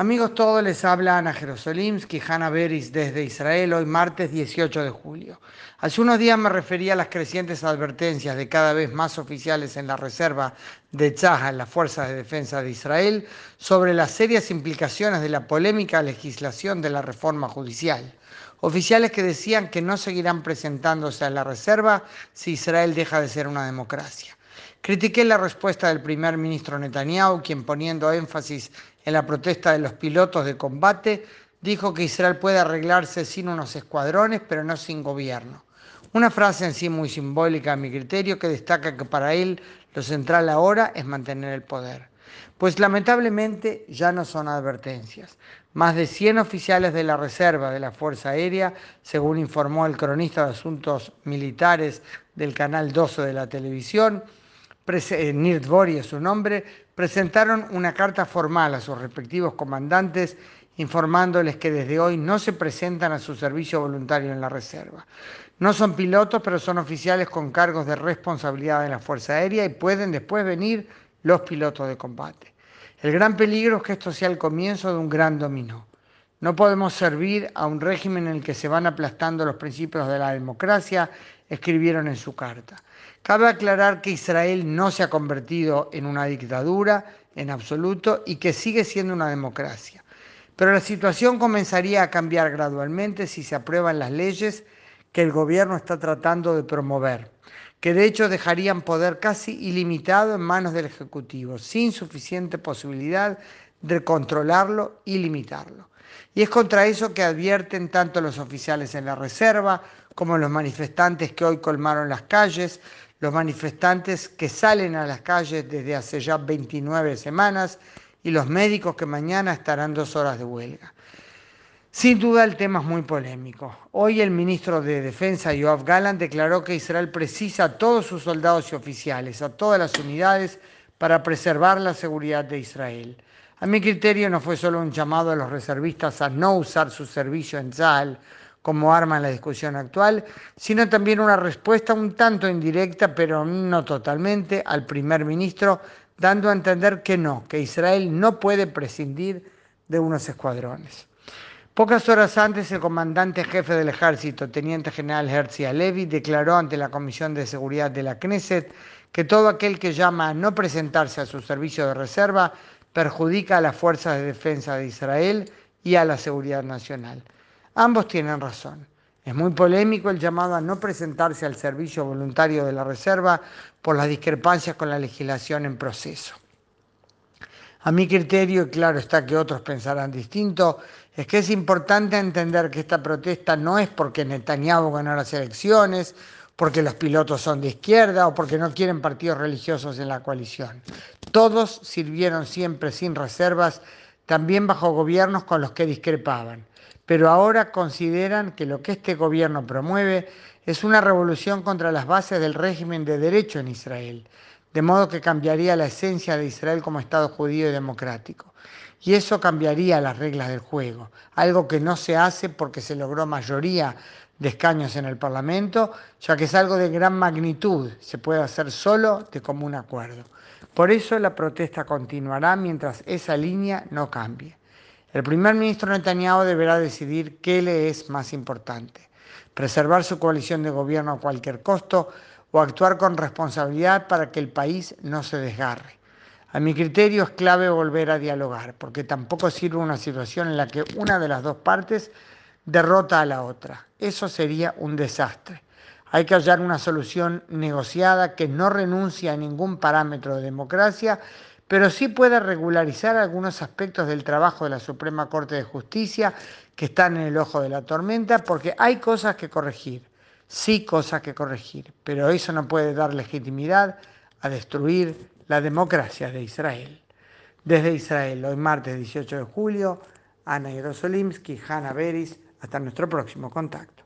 Amigos todos, les habla Ana Jerosolimsky, Hanna Beris desde Israel, hoy martes 18 de julio. Hace unos días me refería a las crecientes advertencias de cada vez más oficiales en la reserva de Tzahal, las Fuerzas de Defensa de Israel, sobre las serias implicaciones de la polémica legislación de la reforma judicial. Oficiales que decían que no seguirán presentándose a la reserva si Israel deja de ser una democracia. Critiqué la respuesta del primer ministro Netanyahu, quien poniendo énfasis en la protesta de los pilotos de combate, dijo que Israel puede arreglarse sin unos escuadrones, pero no sin gobierno. Una frase en sí muy simbólica a mi criterio que destaca que para él lo central ahora es mantener el poder. Pues lamentablemente ya no son advertencias. Más de 100 oficiales de la Reserva de la Fuerza Aérea, según informó el cronista de Asuntos Militares del Canal 12 de la televisión, eh, Nirt Bori es su nombre, presentaron una carta formal a sus respectivos comandantes informándoles que desde hoy no se presentan a su servicio voluntario en la reserva. No son pilotos, pero son oficiales con cargos de responsabilidad en la Fuerza Aérea y pueden después venir los pilotos de combate. El gran peligro es que esto sea el comienzo de un gran dominó. No podemos servir a un régimen en el que se van aplastando los principios de la democracia, escribieron en su carta. Cabe aclarar que Israel no se ha convertido en una dictadura en absoluto y que sigue siendo una democracia. Pero la situación comenzaría a cambiar gradualmente si se aprueban las leyes que el gobierno está tratando de promover, que de hecho dejarían poder casi ilimitado en manos del Ejecutivo, sin suficiente posibilidad de controlarlo y limitarlo. Y es contra eso que advierten tanto los oficiales en la reserva como los manifestantes que hoy colmaron las calles, los manifestantes que salen a las calles desde hace ya 29 semanas y los médicos que mañana estarán dos horas de huelga. Sin duda el tema es muy polémico. Hoy el ministro de Defensa, Yoav Gallant, declaró que Israel precisa a todos sus soldados y oficiales, a todas las unidades, para preservar la seguridad de Israel. A mi criterio no fue solo un llamado a los reservistas a no usar su servicio en Tzal como arma en la discusión actual, sino también una respuesta un tanto indirecta, pero no totalmente, al primer ministro, dando a entender que no, que Israel no puede prescindir de unos escuadrones. Pocas horas antes, el comandante jefe del ejército, teniente general Herzi Alevi, declaró ante la Comisión de Seguridad de la Knesset que todo aquel que llama a no presentarse a su servicio de reserva perjudica a las fuerzas de defensa de Israel y a la seguridad nacional. Ambos tienen razón. Es muy polémico el llamado a no presentarse al servicio voluntario de la Reserva por las discrepancias con la legislación en proceso. A mi criterio, y claro está que otros pensarán distinto, es que es importante entender que esta protesta no es porque Netanyahu ganó las elecciones, porque los pilotos son de izquierda o porque no quieren partidos religiosos en la coalición. Todos sirvieron siempre sin reservas, también bajo gobiernos con los que discrepaban pero ahora consideran que lo que este gobierno promueve es una revolución contra las bases del régimen de derecho en Israel, de modo que cambiaría la esencia de Israel como Estado judío y democrático. Y eso cambiaría las reglas del juego, algo que no se hace porque se logró mayoría de escaños en el Parlamento, ya que es algo de gran magnitud, se puede hacer solo de común acuerdo. Por eso la protesta continuará mientras esa línea no cambie. El primer ministro Netanyahu deberá decidir qué le es más importante, preservar su coalición de gobierno a cualquier costo o actuar con responsabilidad para que el país no se desgarre. A mi criterio es clave volver a dialogar, porque tampoco sirve una situación en la que una de las dos partes derrota a la otra. Eso sería un desastre. Hay que hallar una solución negociada que no renuncie a ningún parámetro de democracia pero sí puede regularizar algunos aspectos del trabajo de la Suprema Corte de Justicia que están en el ojo de la tormenta, porque hay cosas que corregir, sí cosas que corregir, pero eso no puede dar legitimidad a destruir la democracia de Israel. Desde Israel, hoy martes 18 de julio, Ana Yerosolimsky, Hanna Beris, hasta nuestro próximo contacto.